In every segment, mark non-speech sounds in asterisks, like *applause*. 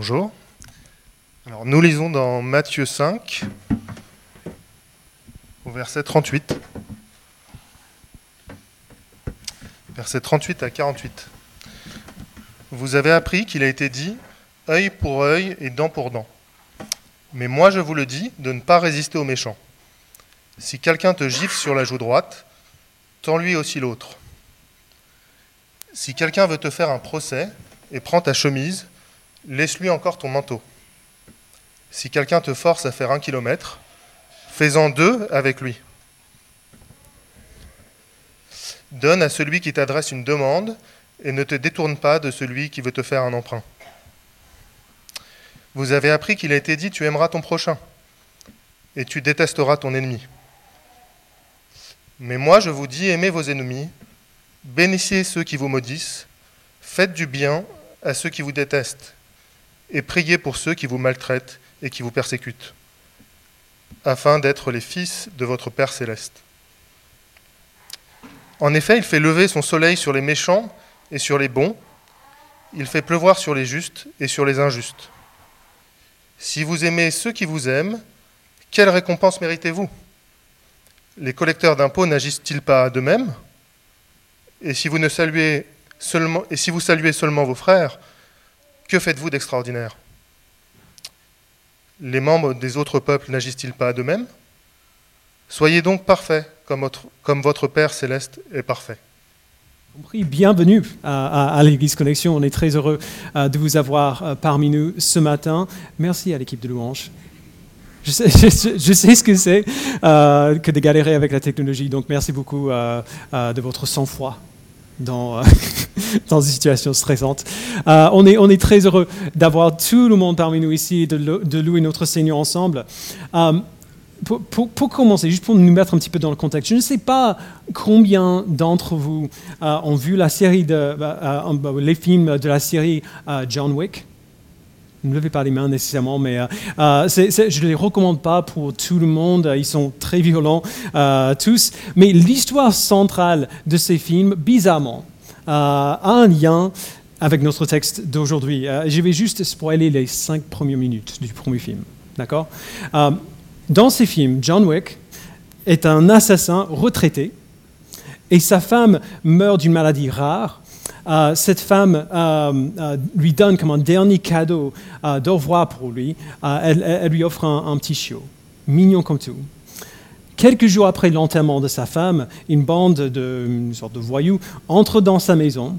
Bonjour. Alors, nous lisons dans Matthieu 5, au verset 38. Verset 38 à 48. Vous avez appris qu'il a été dit œil pour œil et dent pour dent. Mais moi je vous le dis de ne pas résister aux méchants. Si quelqu'un te gifle sur la joue droite, tends-lui aussi l'autre. Si quelqu'un veut te faire un procès et prend ta chemise, laisse-lui encore ton manteau. Si quelqu'un te force à faire un kilomètre, fais-en deux avec lui. Donne à celui qui t'adresse une demande et ne te détourne pas de celui qui veut te faire un emprunt. Vous avez appris qu'il a été dit, tu aimeras ton prochain et tu détesteras ton ennemi. Mais moi, je vous dis, aimez vos ennemis, bénissez ceux qui vous maudissent, faites du bien à ceux qui vous détestent, et priez pour ceux qui vous maltraitent et qui vous persécutent, afin d'être les fils de votre Père céleste. En effet, il fait lever son soleil sur les méchants et sur les bons, il fait pleuvoir sur les justes et sur les injustes. Si vous aimez ceux qui vous aiment, quelle récompense méritez-vous? Les collecteurs d'impôts n'agissent-ils pas de même? Et si, vous ne saluez seulement, et si vous saluez seulement vos frères, que faites-vous d'extraordinaire? Les membres des autres peuples n'agissent-ils pas de même Soyez donc parfaits comme votre, Père céleste est parfait. Bienvenue à, l'Église Connexion. On est très heureux euh, de vous avoir euh, parmi nous ce matin. Merci à l'équipe de Louange. Je sais, je, sais, ce que c'est euh, que de galérer avec la technologie, donc merci beaucoup de votre sang-froid dans, *laughs* dans une situation stressante. on, est, on est très heureux d'avoir tout le monde parmi nous ici de, de louer notre Seigneur ensemble pour, commencer, juste pour nous mettre un petit peu dans le contexte, je ne sais pas combien d'entre vous euh, ont vu la série de, euh, euh, les films de la série John Wick. Ne levez pas les mains nécessairement, mais je ne les recommande pas pour tout le monde. Ils sont très violents tous. Mais l'histoire centrale de ces films, bizarrement, a un lien avec notre texte d'aujourd'hui. je vais juste spoiler les cinq premières minutes du premier film. D'accord? Dans ces films, John Wick est un assassin retraité et sa femme meurt d'une maladie rare. Euh, cette femme euh, euh, lui donne comme un dernier cadeau d'au revoir pour lui. Elle, lui offre un, petit chiot, mignon comme tout. Quelques jours après l'enterrement de sa femme, une bande de, une sorte de voyous entre dans sa maison.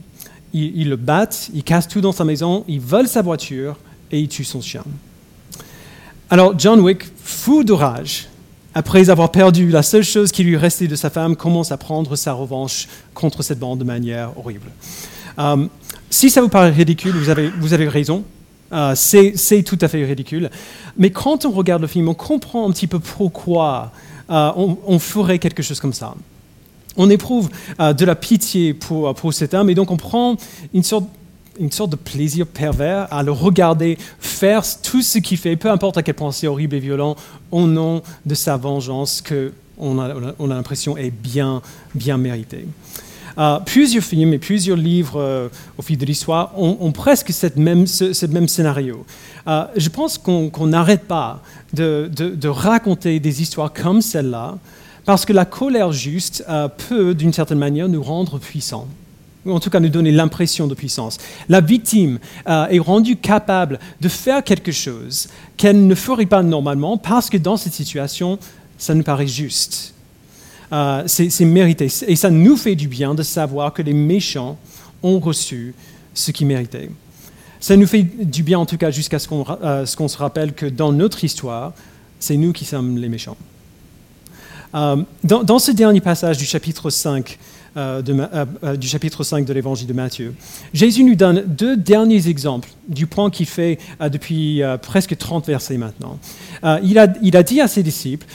Ils, le battent, ils cassent tout dans sa maison, ils volent sa voiture et ils tuent son chien. Alors John Wick, fou de rage, après avoir perdu la seule chose qui lui restait de sa femme, commence à prendre sa revanche contre cette bande de manière horrible. Euh, si ça vous paraît ridicule, vous avez, vous avez raison. Euh, c'est tout à fait ridicule. Mais quand on regarde le film, on comprend un petit peu pourquoi euh, on, on, ferait quelque chose comme ça. On éprouve de la pitié pour, pour cet homme et donc on prend une sorte une sorte de plaisir pervers à le regarder faire tout ce qu'il fait, peu importe à quel point c'est horrible et violent, au nom de sa vengeance que on a, on a l'impression est bien, bien méritée. Euh, plusieurs films et plusieurs livres euh, au fil de l'histoire ont, presque cette même, ce, même scénario. Euh, je pense qu'on n'arrête pas de, de, raconter des histoires comme celle-là parce que la colère juste peut, d'une certaine manière, nous rendre puissants ou en tout cas nous donner l'impression de puissance. La victime euh, est rendue capable de faire quelque chose qu'elle ne ferait pas normalement parce que dans cette situation, ça nous paraît juste. Euh, c'est mérité. Et ça nous fait du bien de savoir que les méchants ont reçu ce qu'ils méritaient. Ça nous fait du bien en tout cas jusqu'à ce qu'on euh, se rappelle que dans notre histoire, c'est nous qui sommes les méchants. dans, dans, ce dernier passage du chapitre 5, euh, euh, euh, du chapitre 5 de l'évangile de Matthieu. Jésus nous donne deux derniers exemples du point qu'il fait depuis presque 30 versets maintenant. Il a, il, a, dit à ses disciples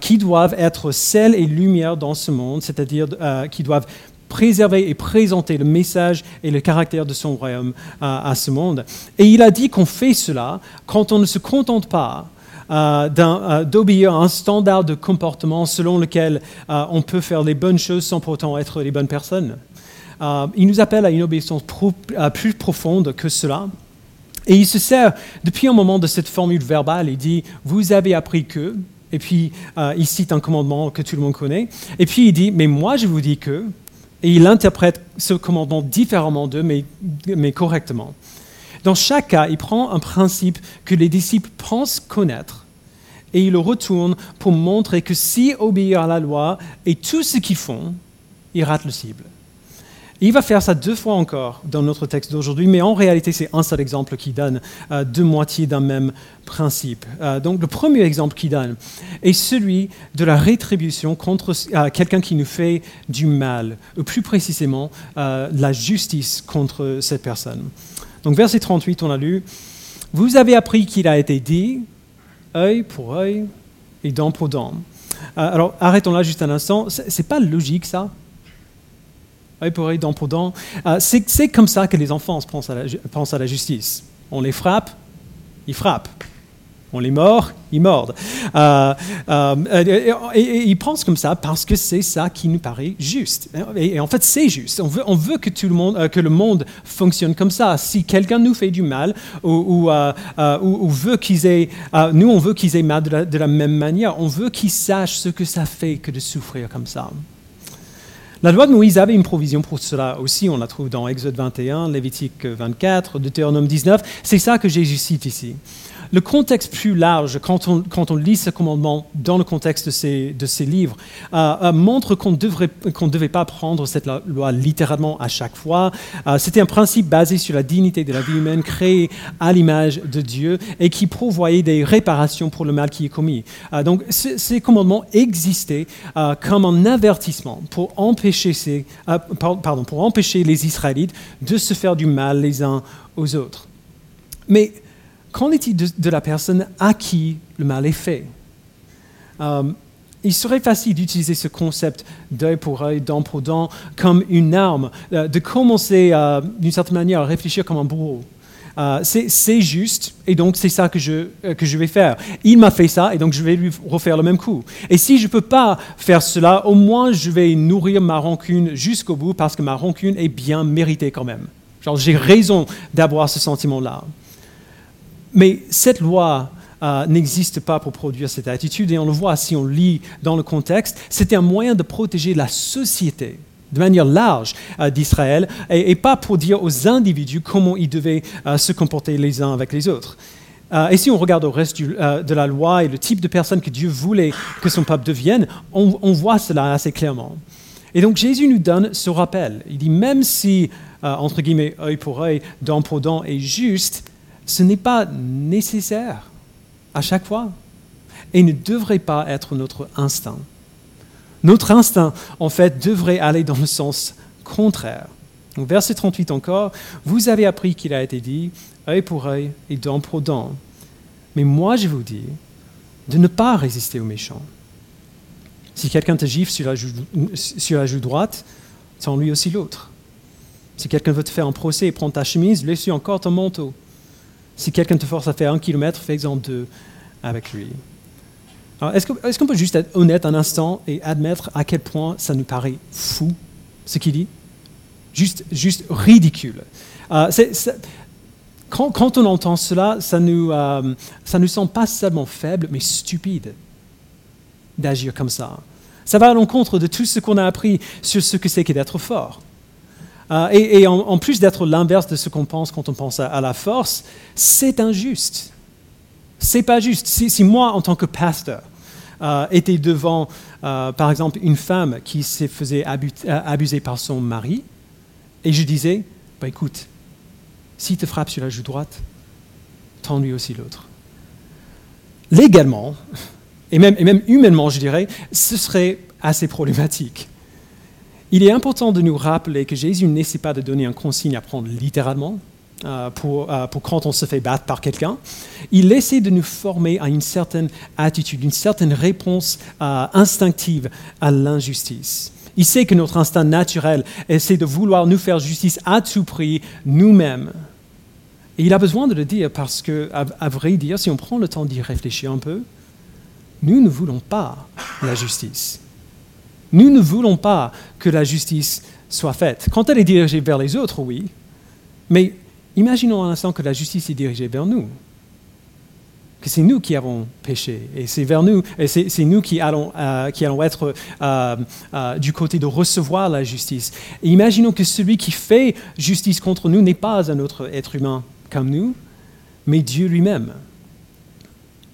qu'ils doivent être sel et lumière dans ce monde, c'est-à-dire qu'ils doivent préserver et présenter le message et le caractère de son royaume à ce monde. Et il a dit qu'on fait cela quand on ne se contente pas euh, euh, d'obéir à un standard de comportement selon lequel euh, on peut faire les bonnes choses sans pourtant être les bonnes personnes. il nous appelle à une obéissance plus profonde que cela. Et il se sert depuis un moment de cette formule verbale. Il dit Vous avez appris que. Et puis il cite un commandement que tout le monde connaît. Et puis il dit Mais moi je vous dis que. Et il interprète ce commandement différemment d'eux, mais, mais correctement. Dans chaque cas, il prend un principe que les disciples pensent connaître et il le retourne pour montrer que si obéir à la loi et tout ce qu'ils font, ils ratent le cible. Il va faire ça deux fois encore dans notre texte d'aujourd'hui, mais en réalité, c'est un seul exemple qui donne euh, deux moitiés d'un même principe. Euh, donc, le premier exemple qu'il donne est celui de la rétribution contre euh, quelqu'un qui nous fait du mal, ou plus précisément, la justice contre cette personne. Donc, verset 38, on a lu Vous avez appris qu'il a été dit œil pour œil et dent pour dent. alors, arrêtons là juste un instant. C'est pas logique, ça? Œil pour œil, dent pour dent. Euh, c'est comme ça que les enfants pensent à, la, pensent à la justice. On les frappe, ils frappent. On les mord, ils mordent. Euh, euh, et, ils pensent comme ça parce que c'est ça qui nous paraît juste. Et, en fait, c'est juste. On veut, que tout le monde, que le monde fonctionne comme ça. Si quelqu'un nous fait du mal ou, ou, veut qu'ils aient, nous on veut qu'ils aient mal de la, de la même manière. On veut qu'ils sachent ce que ça fait que de souffrir comme ça. La loi de Moïse avait une provision pour cela aussi, on la trouve dans Exode 21, Lévitique 24, Deutéronome 19. C'est ça que Jésus cite ici le contexte plus large, quand on, lit ce commandement dans le contexte de ces, livres, euh, euh, montre qu'on ne devait pas prendre cette loi littéralement à chaque fois. Euh, c'était un principe basé sur la dignité de la vie humaine, créée à l'image de Dieu et qui prévoyait des réparations pour le mal qui est commis. donc ces commandements existaient comme un avertissement pour empêcher, pour empêcher les Israélites de se faire du mal les uns aux autres. Mais qu'en est-il de, la personne à qui le mal est fait? Euh, il serait facile d'utiliser ce concept d'œil pour œil, dent pour dent, comme une arme, euh, de commencer euh, d'une certaine manière à réfléchir comme un bourreau. c'est juste, et donc c'est ça que je, que je vais faire. Il m'a fait ça, et donc je vais lui refaire le même coup. Et si je ne peux pas faire cela, au moins je vais nourrir ma rancune jusqu'au bout, parce que ma rancune est bien méritée quand même. J'ai raison d'avoir ce sentiment-là. Mais cette loi euh, n'existe pas pour produire cette attitude, et on le voit si on lit dans le contexte, c'était un moyen de protéger la société de manière large euh, d'Israël, et, pas pour dire aux individus comment ils devaient euh, se comporter les uns avec les autres. et si on regarde au reste de la loi et le type de personne que Dieu voulait que son peuple devienne, on, on voit cela assez clairement. Et donc Jésus nous donne ce rappel. Il dit, même si, entre guillemets, œil pour œil, dent pour dent est juste, ce n'est pas nécessaire à chaque fois et ne devrait pas être notre instinct. Notre instinct, en fait, devrait aller dans le sens contraire. verset 38 encore, vous avez appris qu'il a été dit, œil pour œil et dent pour dent. Mais moi, je vous dis de ne pas résister aux méchants. Si quelqu'un te gifle sur la joue, droite, tends lui aussi l'autre. Si quelqu'un veut te faire un procès et prendre ta chemise, laisse-lui encore ton manteau. Si quelqu'un te force à faire un kilomètre, fais-en deux avec lui. est-ce, qu'on peut juste être honnête un instant et admettre à quel point ça nous paraît fou, ce qu'il dit? Juste, juste ridicule. Euh, quand, on entend cela, ça nous, euh, nous semble pas seulement faible, mais stupide d'agir comme ça. Ça va à l'encontre de tout ce qu'on a appris sur ce que c'est que d'être fort. Euh, et, en, plus d'être l'inverse de ce qu'on pense quand on pense à, la force, c'est injuste. C'est pas juste. Si, moi, en tant que pasteur, euh, était devant, euh, par exemple, une femme qui se faisait abuser par son mari, et je disais, bah, écoute, s'il te frappe sur la joue droite, tends lui aussi l'autre. Légalement, et même humainement, je dirais, ce serait assez problématique. Il est important de nous rappeler que Jésus n'essaie pas de donner un consigne à prendre littéralement euh, euh, pour, quand on se fait battre par quelqu'un. Il essaie de nous former à une certaine attitude, une certaine réponse euh, instinctive à l'injustice. Il sait que notre instinct naturel essaie de vouloir nous faire justice à tout prix nous-mêmes. Et il a besoin de le dire parce que, à vrai dire, si on prend le temps d'y réfléchir un peu, nous ne voulons pas la justice. Nous ne voulons pas que la justice soit faite. Quand elle est dirigée vers les autres, oui, mais imaginons un instant que la justice est dirigée vers nous que c'est nous qui avons péché et c'est vers nous et c'est nous qui allons, euh, qui allons être euh, euh, du côté de recevoir la justice. imaginons que celui qui fait justice contre nous n'est pas un autre être humain comme nous, mais Dieu lui-même.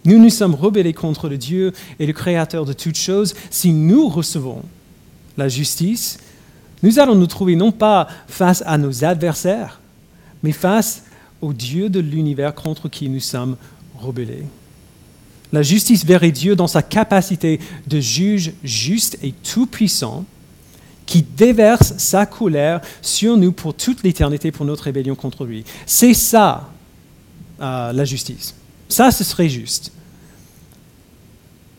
Nous nous sommes rebellés contre le Dieu et le Créateur de toutes choses. Si nous recevons la justice, nous allons nous trouver non pas face à nos adversaires, mais face au Dieu de l'univers contre qui nous sommes la justice verrait Dieu dans sa capacité de juge juste et tout-puissant qui déverse sa colère sur nous pour toute l'éternité pour notre rébellion contre lui. C'est ça euh, la justice. Ça, ce serait juste.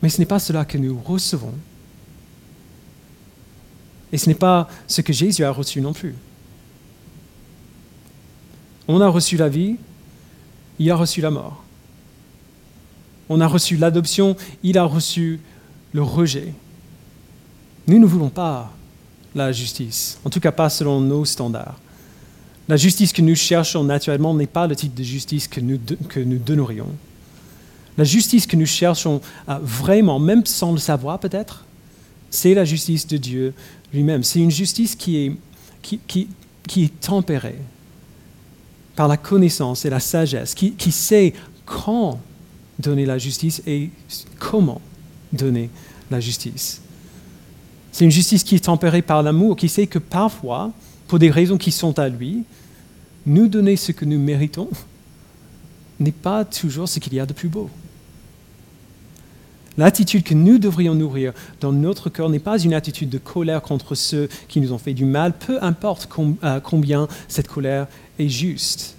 Mais ce n'est pas cela que nous recevons. Et ce n'est pas ce que Jésus a reçu non plus. On a reçu la vie, il a reçu la mort on a reçu l'adoption, il a reçu le rejet. Nous ne voulons pas la justice, en tout cas pas selon nos standards. La justice que nous cherchons naturellement n'est pas le type de justice que nous, que nous donnerions. La justice que nous cherchons euh, vraiment, même sans le savoir peut-être, c'est la justice de Dieu lui-même. C'est une justice qui est, qui, qui, est tempérée par la connaissance et la sagesse, qui, qui sait quand donner la justice et comment donner la justice. C'est une justice qui est tempérée par l'amour, qui sait que parfois, pour des raisons qui sont à lui, nous donner ce que nous méritons n'est pas toujours ce qu'il y a de plus beau. L'attitude que nous devrions nourrir dans notre cœur n'est pas une attitude de colère contre ceux qui nous ont fait du mal, peu importe euh, combien cette colère est juste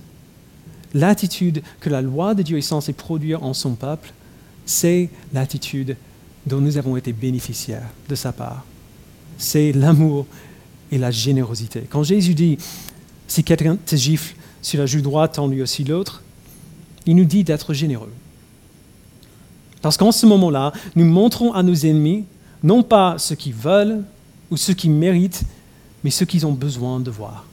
l'attitude que la loi de Dieu est censée produire en son peuple, c'est l'attitude dont nous avons été bénéficiaires de sa part. C'est l'amour et la générosité. Quand Jésus dit, si quelqu'un te gifle sur la joue droite, tends lui aussi l'autre, il nous dit d'être généreux. Parce qu'en ce moment-là, nous montrons à nos ennemis non pas ce qu'ils veulent ou ce qu'ils méritent, mais ce qu'ils ont besoin de voir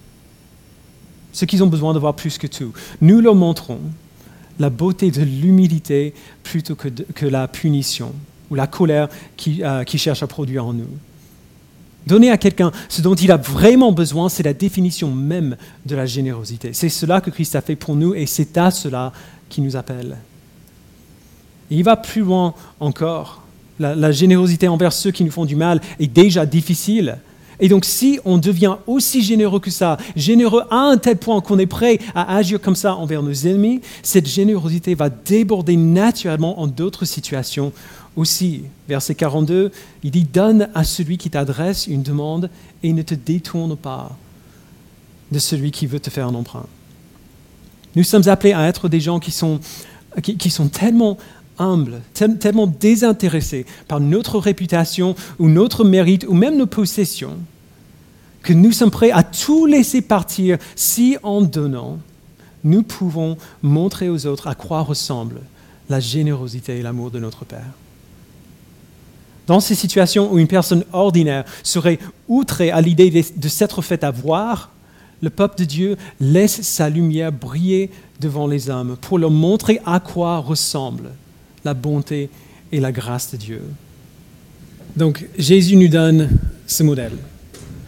ce qu'ils ont besoin de voir plus que tout. Nous leur montrons la beauté de l'humilité plutôt que, la punition ou la colère qui, euh, qui cherche à produire en nous. Donner à quelqu'un ce dont il a vraiment besoin, c'est la définition même de la générosité. C'est cela que Christ a fait pour nous et c'est à cela qu'il nous appelle. Il va plus loin encore. la générosité envers ceux qui nous font du mal est déjà difficile. Et donc si on devient aussi généreux que ça, généreux à un tel point qu'on est prêt à agir comme ça envers nos ennemis, cette générosité va déborder naturellement en d'autres situations aussi. Verset 42, il dit, donne à celui qui t'adresse une demande et ne te détourne pas de celui qui veut te faire un emprunt. Nous sommes appelés à être des gens qui sont, qui sont tellement humble, tellement désintéressé par notre réputation ou notre mérite ou même nos possessions, que nous sommes prêts à tout laisser partir si en donnant, nous pouvons montrer aux autres à quoi ressemble la générosité et l'amour de notre Père. Dans ces situations où une personne ordinaire serait outrée à l'idée de s'être fait avoir, le peuple de Dieu laisse sa lumière briller devant les hommes pour leur montrer à quoi ressemble la bonté et la grâce de Dieu. Donc Jésus nous donne ce modèle.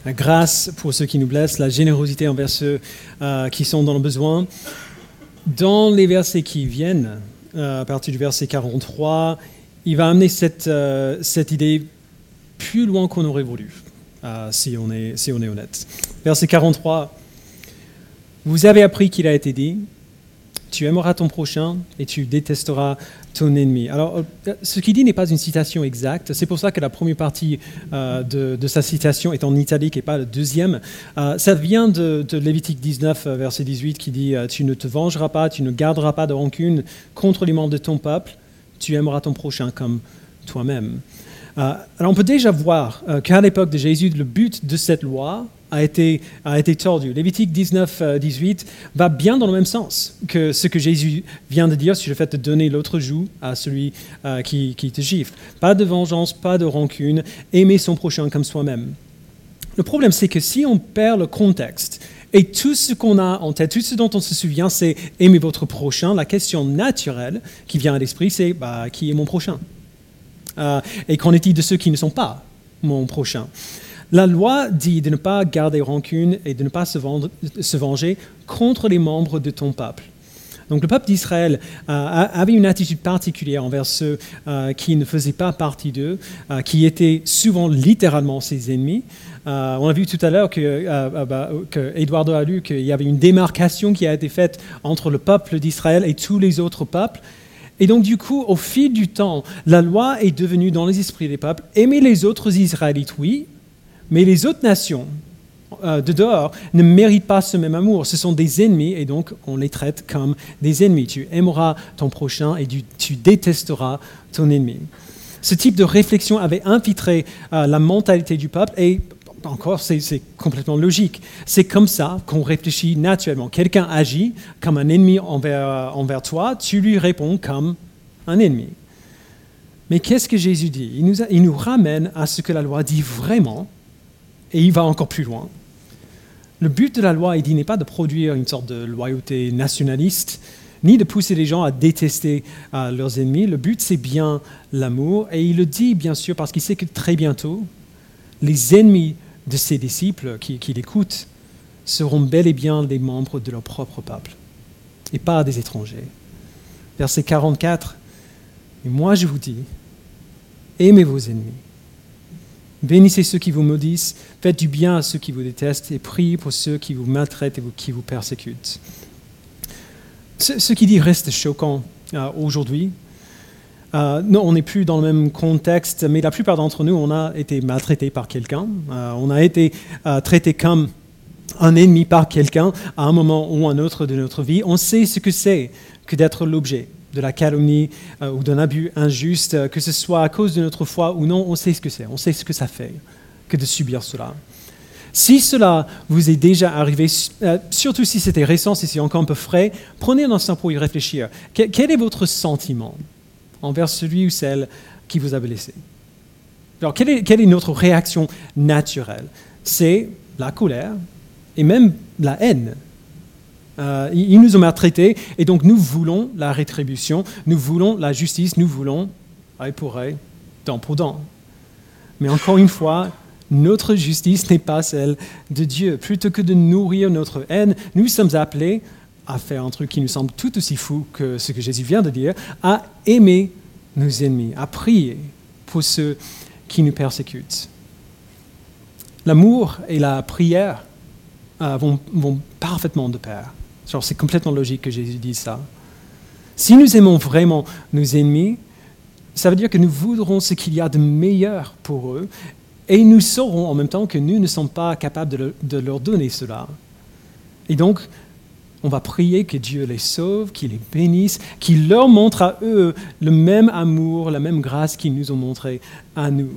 La grâce pour ceux qui nous blessent, la générosité envers ceux euh, qui sont dans le besoin. Dans les versets qui viennent, euh, à partir du verset 43, il va amener cette, euh, cette idée plus loin qu'on aurait voulu, si, on est, si on est honnête. Verset 43, Vous avez appris qu'il a été dit, tu aimeras ton prochain et tu détesteras ton ennemi. Alors, euh, ce qu'il dit n'est pas une citation exacte. C'est pour ça que la première partie euh, de, sa citation est en italique et pas la deuxième. Euh, ça vient de, de, Lévitique 19, verset 18, qui dit Tu ne te vengeras pas, tu ne garderas pas de rancune contre les membres de ton peuple, tu aimeras ton prochain comme toi-même. alors, on peut déjà voir qu'à l'époque de Jésus, le but de cette loi a été, a été tordu. Lévitique 19, 18 euh, va bien dans le même sens que ce que Jésus vient de dire sur le fait de donner l'autre joue à celui euh, qui, te gifle. Pas de vengeance, pas de rancune, aimer son prochain comme soi-même. Le problème, c'est que si on perd le contexte Et tout ce qu'on a en tête, tout ce dont on se souvient, c'est aimer votre prochain. La question naturelle qui vient à l'esprit, c'est bah, qui est mon prochain? Euh, Et qu'en est-il de ceux qui ne sont pas mon prochain? La loi dit de ne pas garder rancune et de ne pas se, venger contre les membres de ton peuple. Donc le peuple d'Israël euh, avait une attitude particulière envers ceux euh, qui ne faisaient pas partie d'eux, euh, qui étaient souvent littéralement ses ennemis. on a vu tout à l'heure que, bah, a lu qu'il y avait une démarcation qui a été faite entre le peuple d'Israël et tous les autres peuples. Et donc du coup, au fil du temps, la loi est devenue dans les esprits des peuples, aimer les autres Israélites, oui, mais les autres nations, euh, de dehors ne méritent pas ce même amour. Ce sont des ennemis et donc on les traite comme des ennemis. Tu aimeras ton prochain et tu, détesteras ton ennemi. Ce type de réflexion avait infiltré euh, la mentalité du peuple et encore, c'est complètement logique. C'est comme ça qu'on réfléchit naturellement. Quelqu'un agit comme un ennemi envers, euh, envers toi, tu lui réponds comme un ennemi. Mais qu'est-ce que Jésus dit? Il nous, il nous ramène à ce que la loi dit vraiment, et il va encore plus loin. Le but de la loi, il dit, n'est pas de produire une sorte de loyauté nationaliste, ni de pousser les gens à détester euh, leurs ennemis. Le but, c'est bien l'amour. Et il le dit, bien sûr, parce qu'il sait que très bientôt, les ennemis de ses disciples qui, qui l'écoutent seront bel et bien des membres de leur propre peuple, et pas des étrangers. Verset 44, Et moi je vous dis, aimez vos ennemis Bénissez ceux qui vous maudissent, faites du bien à ceux qui vous détestent et priez pour ceux qui vous maltraitent et qui vous persécutent. Ce, qui dit reste choquant euh, aujourd'hui. Euh, non, on n'est plus dans le même contexte, mais la plupart d'entre nous, on a été maltraités par quelqu'un. Euh, on a été traité comme un ennemi par quelqu'un à un moment ou un autre de notre vie. On sait ce que c'est que d'être l'objet de la calomnie euh, ou d'un abus injuste, euh, que ce soit à cause de notre foi ou non, on sait ce que c'est, on sait ce que ça fait que de subir cela. Si cela vous est déjà arrivé, euh, surtout si c'était récent, si c'est encore un peu frais, prenez un instant pour y réfléchir. quel est votre sentiment envers celui ou celle qui vous a blessé? Alors, quelle est, quelle est notre réaction naturelle? C'est la colère et même la haine euh, ils nous ont maltraités et donc nous voulons la rétribution, nous voulons la justice, nous voulons œil pour œil, dent pour dent. Mais encore une fois, notre justice n'est pas celle de Dieu. Plutôt que de nourrir notre haine, nous sommes appelés à faire un truc qui nous semble tout aussi fou que ce que Jésus vient de dire, à aimer nos ennemis, à prier pour ceux qui nous persécutent. L'amour et la prière euh, vont, vont parfaitement de pair c'est complètement logique que Jésus dise ça. Si nous aimons vraiment nos ennemis, ça veut dire que nous voudrons ce qu'il y a de meilleur pour eux et nous saurons en même temps que nous ne sommes pas capables de, leur donner cela. Et donc, on va prier que Dieu les sauve, qu'il les bénisse, qu'il leur montre à eux le même amour, la même grâce qu'ils nous ont montré à nous.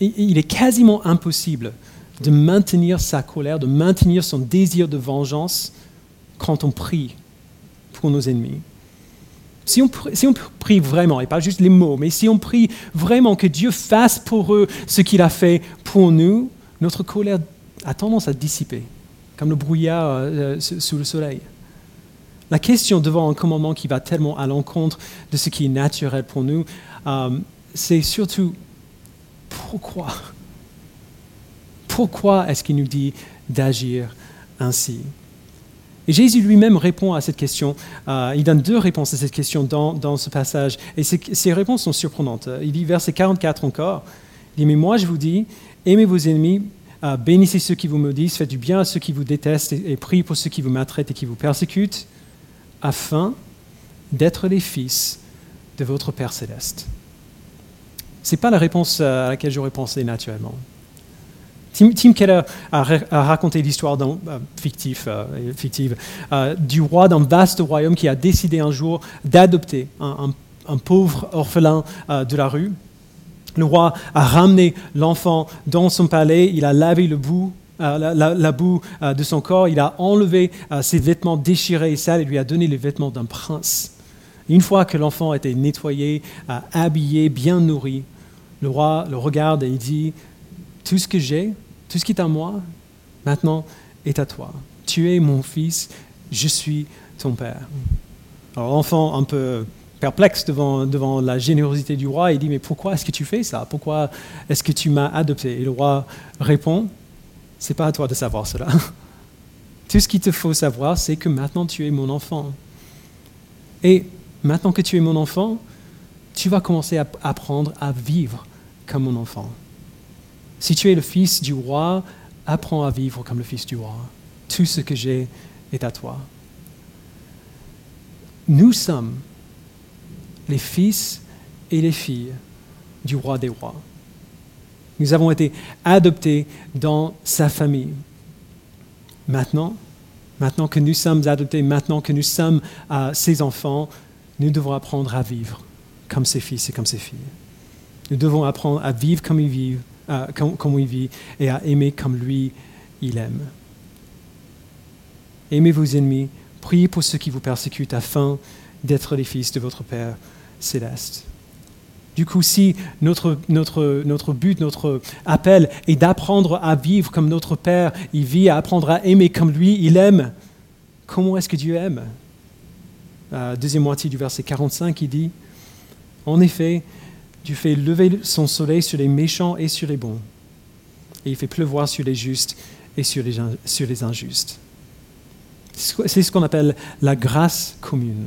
il est quasiment impossible de maintenir sa colère, de maintenir son désir de vengeance quand on prie pour nos ennemis. Si on, prie vraiment, et pas juste les mots, mais si on prie vraiment que Dieu fasse pour eux ce qu'il a fait pour nous, notre colère a tendance à dissiper, comme le brouillard euh, sous le soleil. La question devant un commandement qui va tellement à l'encontre de ce qui est naturel pour nous, euh, c'est surtout pourquoi? Pourquoi est-ce qu'il nous dit d'agir ainsi? Et Jésus lui-même répond à cette question. Euh, il donne deux réponses à cette question dans, ce passage. Et ces, réponses sont surprenantes. Il dit, verset 44 encore, il dit, mais moi je vous dis, aimez vos ennemis, euh, bénissez ceux qui vous maudissent, faites du bien à ceux qui vous détestent et, priez pour ceux qui vous maltraitent et qui vous persécutent, afin d'être les fils de votre Père céleste. Ce n'est pas la réponse à laquelle j'aurais pensé naturellement. Tim, Keller a, raconté l'histoire euh, euh, fictive euh, du roi d'un vaste royaume qui a décidé un jour d'adopter un, pauvre orphelin de la rue. Le roi a ramené l'enfant dans son palais, il a lavé le bout la, boue de son corps, il a enlevé ses vêtements déchirés et sales et lui a donné les vêtements d'un prince. Une fois que l'enfant été nettoyé, habillé, bien nourri, le roi le regarde et il dit, tout ce que j'ai, tout ce qui est à moi, maintenant, est à toi. Tu es mon fils, je suis ton père. Alors l'enfant, un peu perplexe devant, devant la générosité du roi, il dit, mais pourquoi est-ce que tu fais ça? Pourquoi est-ce que tu m'as adopté? Et le roi répond, c'est pas à toi de savoir cela. *laughs* Tout ce qu'il te faut savoir, c'est que maintenant tu es mon enfant. Et maintenant que tu es mon enfant, tu vas commencer à apprendre à vivre comme mon enfant. Si tu es le fils du roi, apprends à vivre comme le fils du roi. Tout ce que j'ai est à toi. Nous sommes les fils et les filles du roi des rois. Nous avons été adoptés dans sa famille. Maintenant, maintenant que nous sommes adoptés, maintenant que nous sommes ses enfants, nous devons apprendre à vivre comme ses fils et comme ses filles. Nous devons apprendre à vivre comme il vit, euh, comme, il vit et à aimer comme lui, il aime. Aimez vos ennemis, priez pour ceux qui vous persécutent afin d'être les fils de votre Père céleste. Du coup, si notre, notre, notre but, notre appel est d'apprendre à vivre comme notre Père, il vit, à apprendre à aimer comme lui, il aime, comment est-ce que Dieu aime? La deuxième moitié du verset 45, il dit, En effet, Dieu fait lever son soleil sur les méchants et sur les bons, et il fait pleuvoir sur les justes et sur les, injustes. C'est ce qu'on appelle la grâce commune.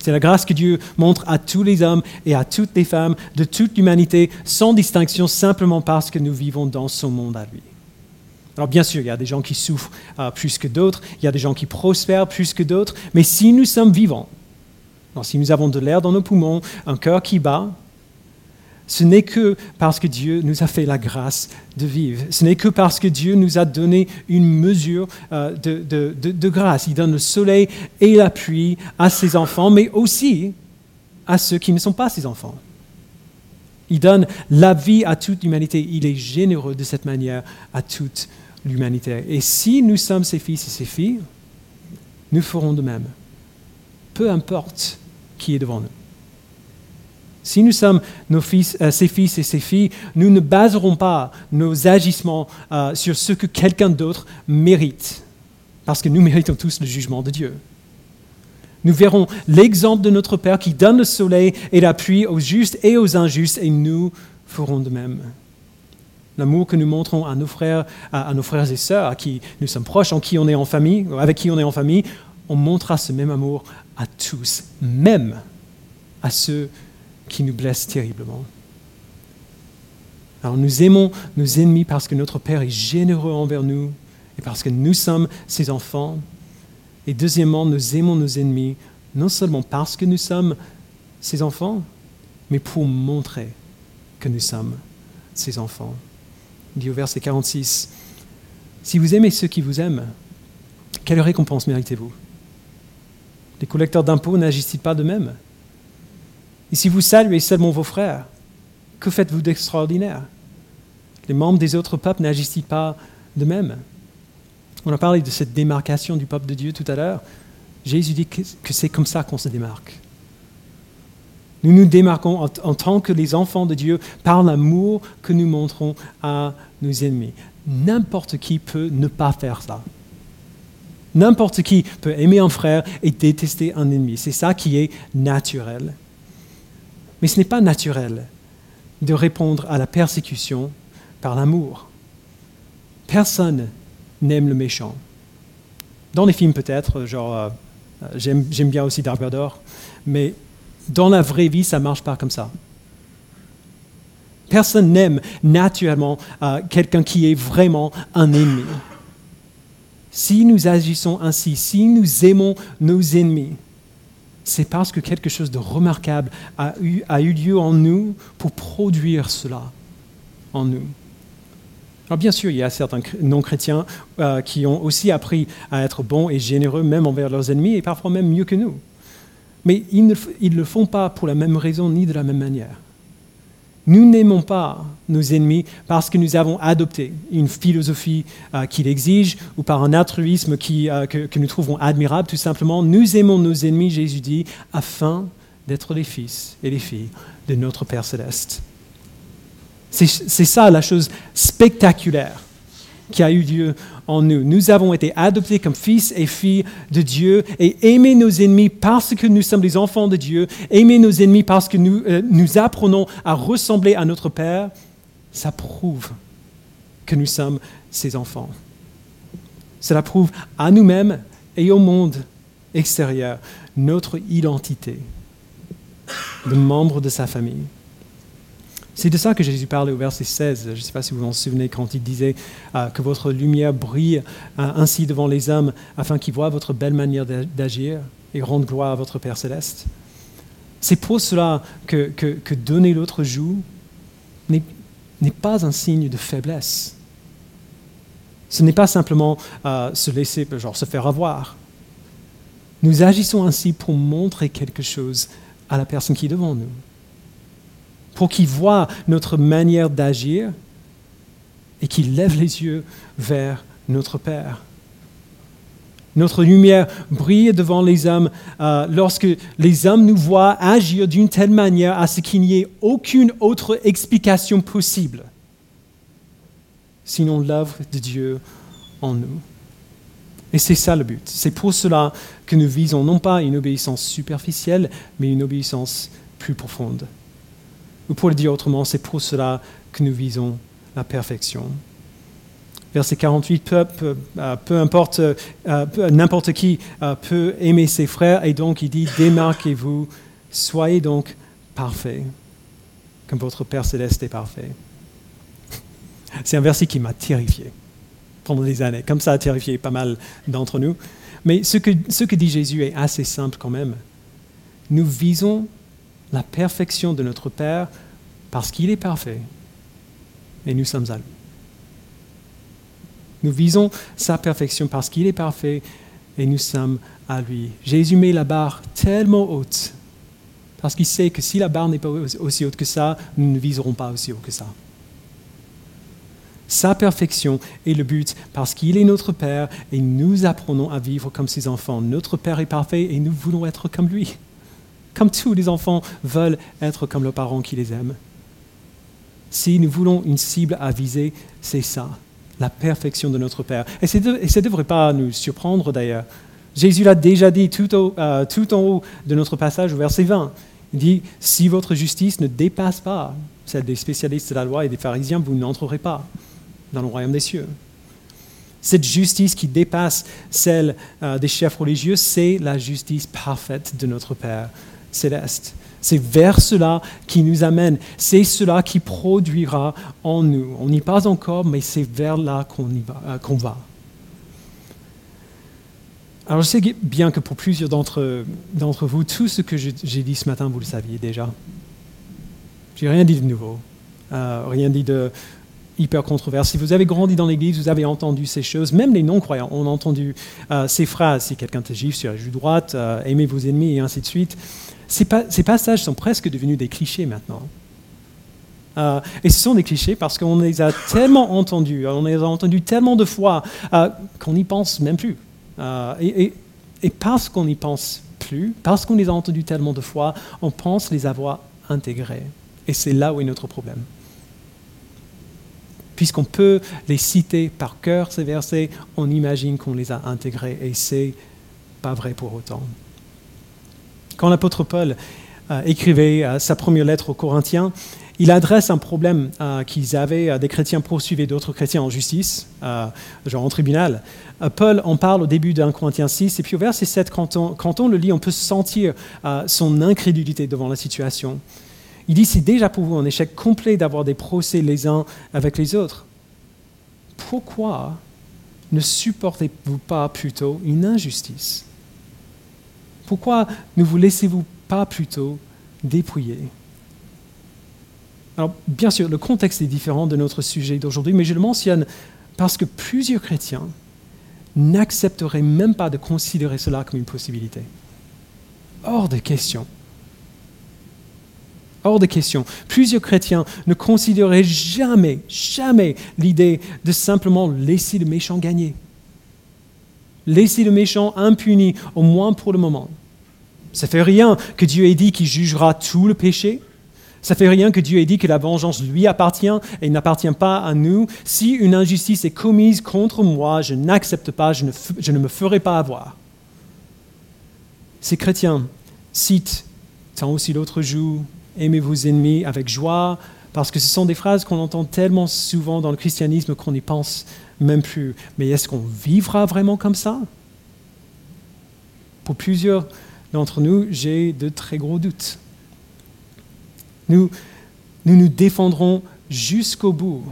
C'est la grâce que Dieu montre à tous les hommes et à toutes les femmes de toute l'humanité, sans distinction, simplement parce que nous vivons dans son monde à lui. Alors bien sûr, il y a des gens qui souffrent euh, plus que d'autres, il y a des gens qui prospèrent plus que d'autres, mais si nous sommes vivants, si nous avons de l'air dans nos poumons, un cœur qui bat, ce n'est que parce que Dieu nous a fait la grâce de vivre. Ce n'est que parce que Dieu nous a donné une mesure euh, de, grâce. Il donne le soleil et la pluie à ses enfants, mais aussi à ceux qui ne sont pas ses enfants. Il donne la vie à toute l'humanité. Il est généreux de cette manière à toute l'humanité. Et si nous sommes ses fils et ses filles, nous ferons de même. Peu importe qui est devant nous. Si nous sommes nos fils, euh, ses fils et ses filles, nous ne baserons pas nos agissements euh, sur ce que quelqu'un d'autre mérite, parce que nous méritons tous le jugement de Dieu. Nous verrons l'exemple de notre Père qui donne le soleil et la pluie aux justes et aux injustes, et nous ferons de même. L'amour que nous montrons à nos frères, à, nos frères et sœurs, à qui nous sommes proches, en qui on est en famille, avec qui on est en famille, on montrera ce même amour à tous, même à ceux qui nous blesse terriblement. Alors nous aimons nos ennemis parce que notre Père est généreux envers nous et parce que nous sommes ses enfants. Et deuxièmement, nous aimons nos ennemis non seulement parce que nous sommes ses enfants, mais pour montrer que nous sommes ses enfants. Il dit au verset 46, Si vous aimez ceux qui vous aiment, quelle récompense méritez-vous Les collecteurs d'impôts n'agissent-ils pas de même? Et si vous saluez seulement vos frères, que faites-vous d'extraordinaire? Les membres des autres peuples n'agissent-ils pas de même? On a parlé de cette démarcation du peuple de Dieu tout à l'heure. Jésus dit que c'est comme ça qu'on se démarque. Nous nous démarquons en, en, tant que les enfants de Dieu par l'amour que nous montrons à nos ennemis. N'importe qui peut ne pas faire ça. N'importe qui peut aimer un frère et détester un ennemi. C'est ça qui est naturel. Mais ce n'est pas naturel de répondre à la persécution par l'amour. Personne n'aime le méchant. Dans les films peut-être, genre, euh, j'aime, bien aussi Dark Vador, mais dans la vraie vie, ça ne marche pas comme ça. Personne n'aime naturellement euh, quelqu'un qui est vraiment un ennemi. Si nous agissons ainsi, si nous aimons nos ennemis, c'est parce que quelque chose de remarquable a eu, lieu en nous pour produire cela en nous. Alors bien sûr, il y a certains non-chrétiens euh, qui ont aussi appris à être bons et généreux même envers leurs ennemis et parfois même mieux que nous. Mais ils ne le font pas pour la même raison ni de la même manière. Nous n'aimons pas nos ennemis parce que nous avons adopté une philosophie euh, qui l'exige ou par un altruisme euh, que, nous trouvons admirable, tout simplement. Nous aimons nos ennemis, Jésus dit, afin d'être les fils et les filles de notre Père céleste. C'est ça la chose spectaculaire qui a eu lieu en nous. Nous avons été adoptés comme fils et filles de Dieu et aimer nos ennemis parce que nous sommes les enfants de Dieu, aimer nos ennemis parce que nous, euh, nous apprenons à ressembler à notre Père, ça prouve que nous sommes ses enfants. Cela prouve à nous-mêmes et au monde extérieur notre identité de membre de sa famille. C'est de ça que Jésus parlait au verset 16. Je ne sais pas si vous vous en souvenez quand il disait euh, que votre lumière brille euh, ainsi devant les hommes afin qu'ils voient votre belle manière d'agir et rendent gloire à votre Père céleste. C'est pour cela que, que, donner l'autre joue n'est pas un signe de faiblesse. Ce n'est pas simplement euh, se laisser, genre, se faire avoir. Nous agissons ainsi pour montrer quelque chose à la personne qui est devant nous pour qu'il voit notre manière d'agir et qu'il lève les yeux vers notre Père. Notre lumière brille devant les hommes euh, lorsque les hommes nous voient agir d'une telle manière à ce qu'il n'y ait aucune autre explication possible, sinon l'œuvre de Dieu en nous. Et c'est ça le but. C'est pour cela que nous visons non pas une obéissance superficielle, mais une obéissance plus profonde. Ou pour le dire autrement, c'est pour cela que nous visons la perfection. Verset 48, peu, euh, importe, euh, n'importe qui euh, peut aimer ses frères, et donc il dit, démarquez-vous, soyez donc parfaits, comme votre Père céleste est parfait. *laughs* C'est un verset qui m'a terrifié pendant des années, comme ça a terrifié pas mal d'entre nous. Mais ce que, ce que dit Jésus est assez simple quand même. Nous visons la perfection de notre Père parce qu'il est parfait et nous sommes à lui. Nous visons sa perfection parce qu'il est parfait et nous sommes à lui. Jésus met la barre tellement haute parce qu'il sait que si la barre n'est pas aussi haute que ça, nous ne viserons pas aussi haut que ça. Sa perfection est le but parce qu'il est notre Père et nous apprenons à vivre comme ses enfants. Notre Père est parfait et nous voulons être comme lui comme tous les enfants veulent être comme leurs parents qui les aiment. Si nous voulons une cible à viser, c'est ça, la perfection de notre Père. Et, ça ne devrait pas nous surprendre d'ailleurs. Jésus l'a déjà dit euh, tout, en haut de notre passage au verset 20. Il dit, si votre justice ne dépasse pas celle des spécialistes de la loi et des pharisiens, vous n'entrerez pas dans le royaume des cieux. Cette justice qui dépasse celle euh, des chefs religieux, c'est la justice parfaite de notre Père céleste. C'est vers cela qui nous amène. C'est cela qui produira en nous. On n'y passe encore, mais c'est vers là qu'on va, euh, va. Alors je sais bien que pour plusieurs d'entre, d'entre vous, tout ce que j'ai dit ce matin, vous le saviez déjà. J'ai rien dit de nouveau, euh, rien dit de hyper controversé. Si vous avez grandi dans l'Église, vous avez entendu ces choses. Même les non-croyants ont entendu euh, ces phrases. Si quelqu'un te gifle sur la joue droite, aimez vos ennemis et ainsi de suite. Ces, passages sont presque devenus des clichés maintenant. Euh, et ce sont des clichés parce qu'on les a tellement entendus, on les a entendus tellement de fois euh, qu'on n'y pense même plus. Euh, et, et, parce qu'on n'y pense plus, parce qu'on les a entendus tellement de fois, on pense les avoir intégrés. Et c'est là où est notre problème. Puisqu'on peut les citer par cœur, ces versets, on imagine qu'on les a intégrés. Et c'est pas vrai pour autant. Quand l'apôtre Paul euh, écrivait euh, sa première lettre aux Corinthiens, il adresse un problème euh, qu'ils avaient, des chrétiens poursuivaient d'autres chrétiens en justice, genre en tribunal. Paul en parle au début d'un Corinthiens 6, et puis au verset 7, quand on, quand on le lit, on peut sentir son incrédulité devant la situation. Il dit, c'est déjà pour vous un échec complet d'avoir des procès les uns avec les autres. Pourquoi ne supportez-vous pas plutôt une injustice? Pourquoi ne vous laissez-vous pas plutôt dépouiller? Alors, bien sûr, le contexte est différent de notre sujet d'aujourd'hui, mais je le mentionne parce que plusieurs chrétiens n'accepteraient même pas de considérer cela comme une possibilité. Hors de question. Hors de question. Plusieurs chrétiens ne considéraient jamais, jamais l'idée de simplement laisser le méchant gagner. Laissez le méchant impuni, au moins pour le moment. Ça fait rien que Dieu ait dit qu'il jugera tout le péché. Ça fait rien que Dieu ait dit que la vengeance lui appartient et n'appartient pas à nous. Si une injustice est commise contre moi, je n'accepte pas, je ne, je ne me ferai pas avoir. Ces chrétiens citent tant aussi l'autre joue, aimez vos ennemis avec joie, parce que ce sont des phrases qu'on entend tellement souvent dans le christianisme qu'on n'y pense même plus. Mais est-ce qu'on vivra vraiment comme ça? Pour plusieurs d'entre nous, j'ai de très gros doutes. Nous, nous nous défendrons jusqu'au bout,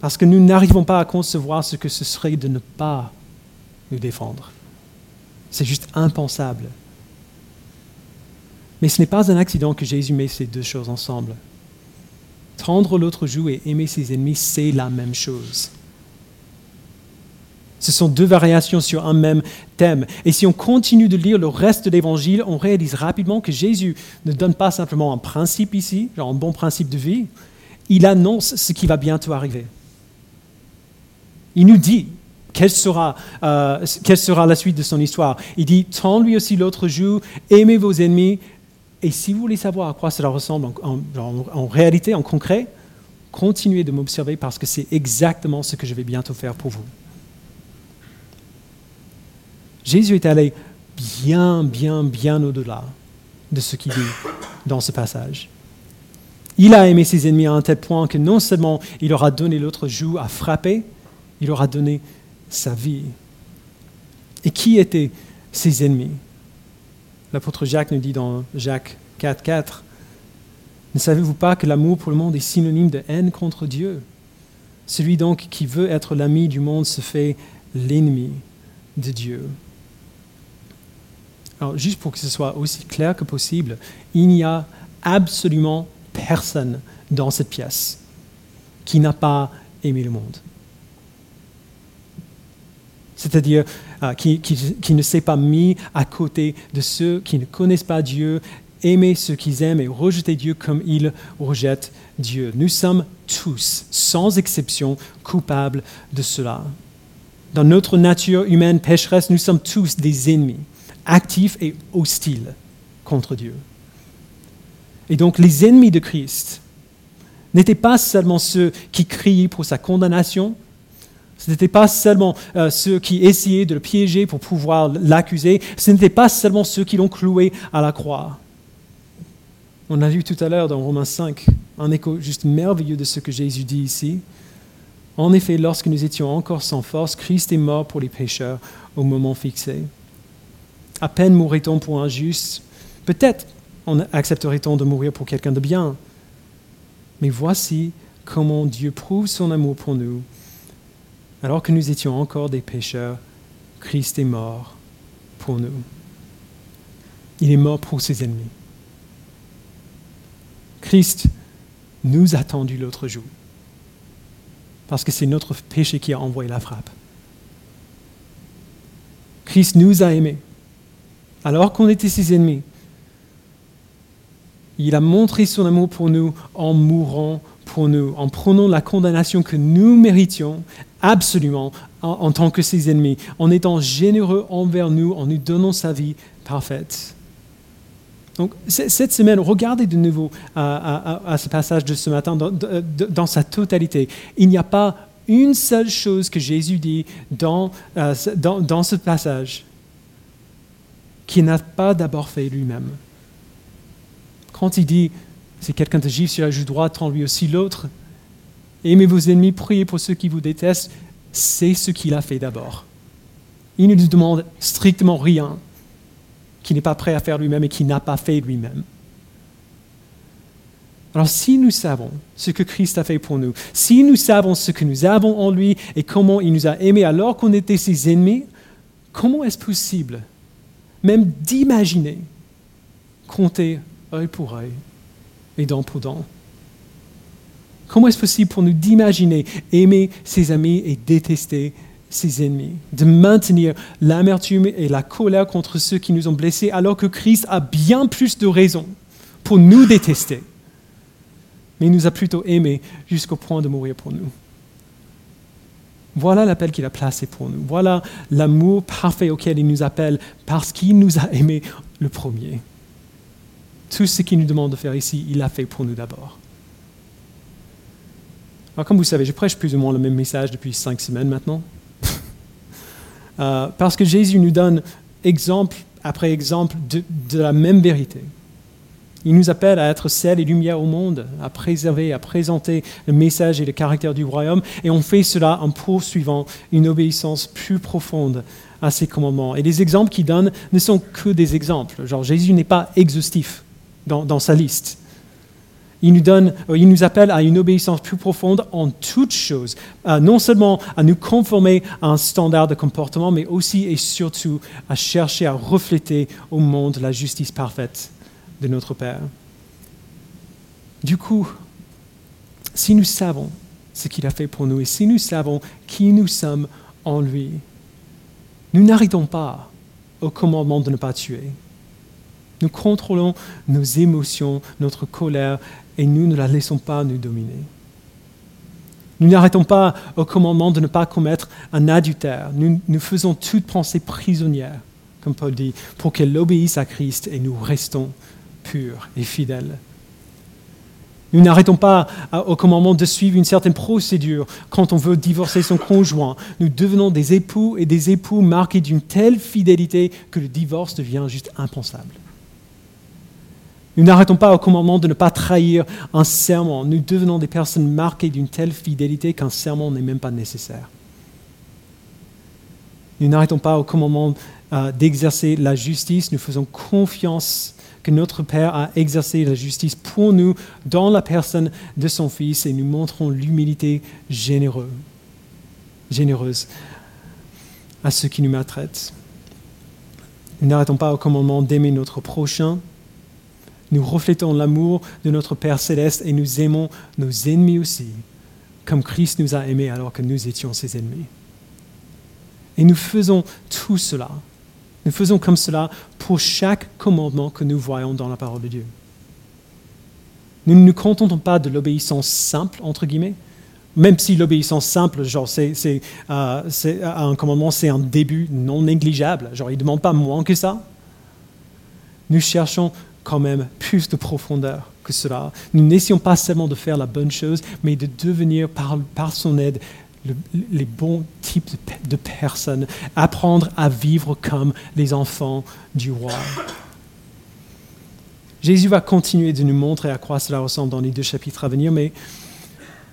parce que nous n'arrivons pas à concevoir ce que ce serait de ne pas nous défendre. C'est juste impensable. Mais ce n'est pas un accident que Jésus met ces deux choses ensemble. Tendre l'autre joue et aimer ses ennemis, c'est la même chose. Ce sont deux variations sur un même thème. Et si on continue de lire le reste de l'Évangile, on réalise rapidement que Jésus ne donne pas simplement un principe ici, genre un bon principe de vie, il annonce ce qui va bientôt arriver. Il nous dit quelle sera, euh, la suite de son histoire. Il dit, tends lui aussi l'autre joue, aimez vos ennemis. Et si vous voulez savoir à quoi cela ressemble en réalité, en concret, continuez de m'observer parce que c'est exactement ce que je vais bientôt faire pour vous. Jésus est allé bien, bien, bien au-delà de ce qu'il dit dans ce passage. Il a aimé ses ennemis à un tel point que non seulement il leur a donné l'autre joue à frapper, il leur a donné sa vie. Et qui étaient ses ennemis? L'apôtre Jacques nous dit dans Jacques 4, 4, Ne savez-vous pas que l'amour pour le monde est synonyme de haine contre Dieu? Celui donc qui veut être l'ami du monde se fait l'ennemi de Dieu. Alors, juste pour que ce soit aussi clair que possible, il n'y a absolument personne dans cette pièce qui n'a pas aimé le monde. C'est-à-dire euh, qui, qui, ne s'est pas mis à côté de ceux qui ne connaissent pas Dieu, aimer ceux qu'ils aiment et rejeter Dieu comme ils rejettent Dieu. Nous sommes tous, sans exception, coupables de cela. Dans notre nature humaine pécheresse, nous sommes tous des ennemis actif et hostile contre Dieu. Et donc les ennemis de Christ n'étaient pas seulement ceux qui criaient pour sa condamnation, ce n'étaient pas seulement euh, ceux qui essayaient de le piéger pour pouvoir l'accuser, ce n'étaient pas seulement ceux qui l'ont cloué à la croix. On a vu tout à l'heure dans Romains 5 un écho juste merveilleux de ce que Jésus dit ici. En effet, lorsque nous étions encore sans force, Christ est mort pour les pécheurs au moment fixé. À peine mourrait-on pour un juste. Peut-être accepterait-on de mourir pour quelqu'un de bien. Mais voici comment Dieu prouve son amour pour nous. Alors que nous étions encore des pécheurs, Christ est mort pour nous. Il est mort pour ses ennemis. Christ nous a tendu l'autre jour, parce que c'est notre péché qui a envoyé la frappe. Christ nous a aimés alors qu'on était ses ennemis. Il a montré son amour pour nous en mourant pour nous, en prenant la condamnation que nous méritions absolument en, tant que ses ennemis, en étant généreux envers nous, en nous donnant sa vie parfaite. Donc, cette semaine, regardez de nouveau à, ce passage de ce matin dans, sa totalité. Il n'y a pas une seule chose que Jésus dit dans, euh, dans ce passage qui n'a pas d'abord fait lui-même. Quand il dit, c'est quelqu'un de juif sur la joue droite, tend lui aussi l'autre, aimez vos ennemis, priez pour ceux qui vous détestent, c'est ce qu'il a fait d'abord. Il ne nous demande strictement rien qu'il n'est pas prêt à faire lui-même et qu'il n'a pas fait lui-même. Alors si nous savons ce que Christ a fait pour nous, si nous savons ce que nous avons en lui et comment il nous a aimés alors qu'on était ses ennemis, comment est-ce possible même d'imaginer compter œil pour œil et dent pour dent. Comment est-ce possible pour nous d'imaginer aimer ses amis et détester ses ennemis, de maintenir l'amertume et la colère contre ceux qui nous ont blessés alors que Christ a bien plus de raisons pour nous détester, mais il nous a plutôt aimés jusqu'au point de mourir pour nous. Voilà l'appel qu'il a placé pour nous. Voilà l'amour parfait auquel il nous appelle parce qu'il nous a aimés le premier. Tout ce qu'il nous demande de faire ici, il l'a fait pour nous d'abord. Alors, comme vous savez, je prêche plus ou moins le même message depuis cinq semaines maintenant. *laughs* Euh, parce que Jésus nous donne exemple après exemple de, de, la même vérité. Il nous appelle à être sel et lumière au monde, à préserver, à présenter le message et le caractère du royaume, et on fait cela en poursuivant une obéissance plus profonde à ses commandements. Et les exemples qu'il donne ne sont que des exemples. Genre Jésus n'est pas exhaustif dans, dans sa liste. Il nous, donne, euh, il nous appelle à une obéissance plus profonde en toutes choses, non seulement à nous conformer à un standard de comportement, mais aussi et surtout à chercher à refléter au monde la justice parfaite de notre Père. Du coup, si nous savons ce qu'il a fait pour nous et si nous savons qui nous sommes en lui, nous n'arrêtons pas au commandement de ne pas tuer. Nous contrôlons nos émotions, notre colère, et nous ne la laissons pas nous dominer. Nous n'arrêtons pas au commandement de ne pas commettre un adultère. Nous, nous faisons toute pensée prisonnière, comme Paul dit, pour qu'elle obéisse à Christ et nous restons purs et fidèles. Nous n'arrêtons pas au commandement de suivre une certaine procédure quand on veut divorcer son conjoint. Nous devenons des époux et des époux marqués d'une telle fidélité que le divorce devient juste impensable. Nous n'arrêtons pas au commandement de ne pas trahir un serment. Nous devenons des personnes marquées d'une telle fidélité qu'un serment n'est même pas nécessaire. Nous n'arrêtons pas au commandement euh, d'exercer la justice. Nous faisons confiance que notre Père a exercé la justice pour nous dans la personne de son Fils et nous montrons l'humilité généreuse, généreuse à ceux qui nous maltraitent. Nous n'arrêtons pas au commandement d'aimer notre prochain. Nous reflétons l'amour de notre Père céleste et nous aimons nos ennemis aussi, comme Christ nous a aimés alors que nous étions ses ennemis. Et nous faisons tout cela nous faisons comme cela pour chaque commandement que nous voyons dans la parole de Dieu. Nous ne nous contentons pas de l'obéissance simple, entre guillemets, même si l'obéissance simple, genre, c'est, euh, un commandement, c'est un début non négligeable. Genre, il ne demande pas moins que ça. Nous cherchons quand même plus de profondeur que cela. Nous n'essayons pas seulement de faire la bonne chose, mais de devenir par, par son aide les bons types de, personnes, apprendre à vivre comme les enfants du roi. Jésus va continuer de nous montrer à quoi cela ressemble dans les deux chapitres à venir, mais,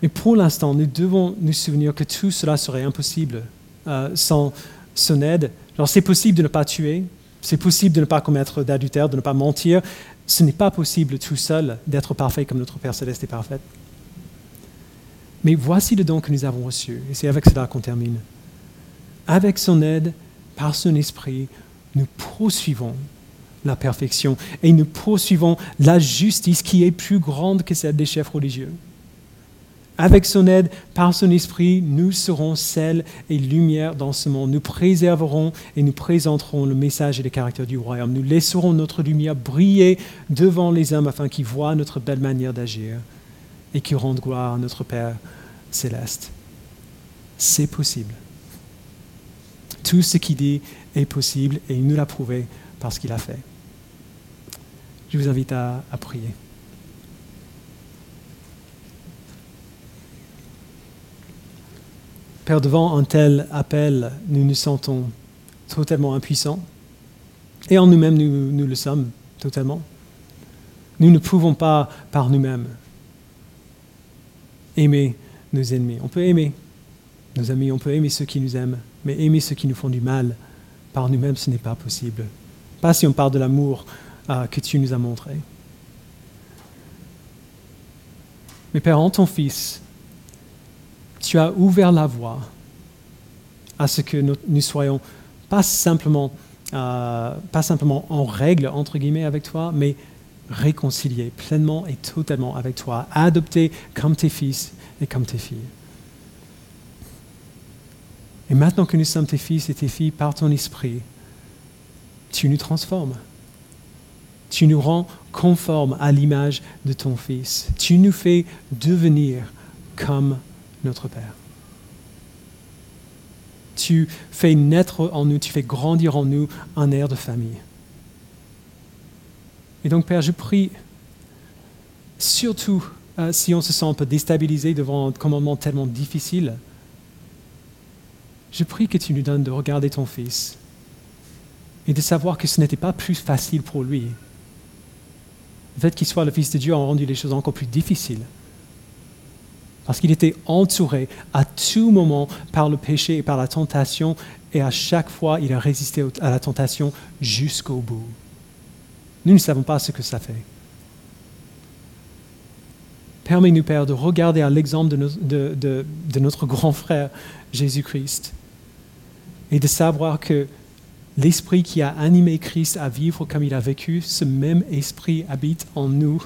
mais pour l'instant, nous devons nous souvenir que tout cela serait impossible euh, sans son aide. Alors c'est possible de ne pas tuer, c'est possible de ne pas commettre d'adultère, de ne pas mentir. Ce n'est pas possible tout seul d'être parfait comme notre Père céleste est parfait. Mais voici le don que nous avons reçu, et c'est avec cela qu'on termine. Avec son aide, par son esprit, nous poursuivons la perfection et nous poursuivons la justice qui est plus grande que celle des chefs religieux. Avec son aide, par son esprit, nous serons sel et lumière dans ce monde. Nous préserverons et nous présenterons le message et les caractères du royaume. Nous laisserons notre lumière briller devant les hommes afin qu'ils voient notre belle manière d'agir et qui rendent gloire à notre Père céleste. C'est possible. Tout ce qu'il dit est possible et il nous l'a prouvé parce qu'il a fait. Je vous invite à, prier. Père, devant un tel appel, nous nous sentons totalement impuissants. Et en nous-mêmes, nous, nous, le sommes totalement. Nous ne pouvons pas par nous-mêmes aimer ennemis. On peut aimer nos amis, on peut aimer ceux qui nous aiment, mais aimer ceux qui nous font du mal par nous-mêmes, ce n'est pas possible. Pas si on parle de l'amour euh, que tu nous as montré. Mais Père, en ton Fils, tu as ouvert la voie à ce que nous, soyons pas simplement, euh, pas simplement en règle, entre guillemets, avec toi, mais réconciliés pleinement et totalement avec toi, adoptés comme tes fils et comme tes filles. Et maintenant que nous sommes tes fils et tes filles par ton esprit, tu nous transformes. Tu nous rends conformes à l'image de ton Fils. Tu nous fais devenir comme notre Père. Tu fais naître en nous, tu fais grandir en nous un air de famille. Et donc, Père, je prie, surtout euh, si on se sent un peu déstabilisé devant un commandement tellement difficile, je prie que tu nous donnes de regarder ton Fils et de savoir que ce n'était pas plus facile pour lui. Le fait qu'il soit le Fils de Dieu a rendu les choses encore plus difficiles. Parce qu'il était entouré à tout moment par le péché et par la tentation, et à chaque fois, il a résisté à la tentation jusqu'au bout. Nous ne savons pas ce que ça fait. Permets-nous, Père, de regarder à l'exemple de, de, notre grand frère Jésus-Christ et de savoir que l'esprit qui a animé Christ à vivre comme il a vécu, ce même esprit habite en nous.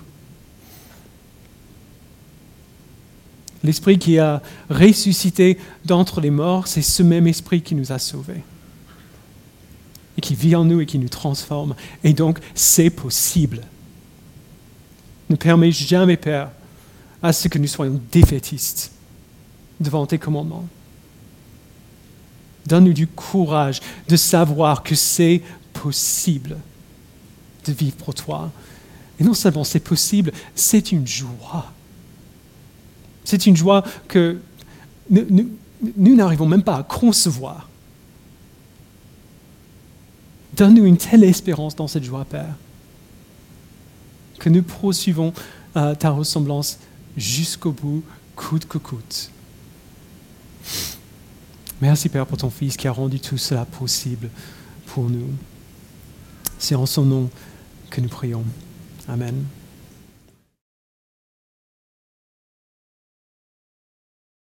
L'esprit qui a ressuscité d'entre les morts, c'est ce même esprit qui nous a sauvés et qui vit en nous et qui nous transforme. Et donc, c'est possible. Ne permets jamais, Père, à ce que nous soyons défaitistes devant tes commandements. Donne-nous du courage de savoir que c'est possible de vivre pour toi. Et non seulement c'est possible, c'est une joie. C'est une joie que nous n'arrivons même pas à concevoir. Donne-nous une telle espérance dans cette joie, Père, que nous poursuivons euh, ta ressemblance jusqu'au bout, coûte que coûte. Merci Père pour ton Fils qui a rendu tout cela possible pour nous. C'est en son nom que nous prions. Amen.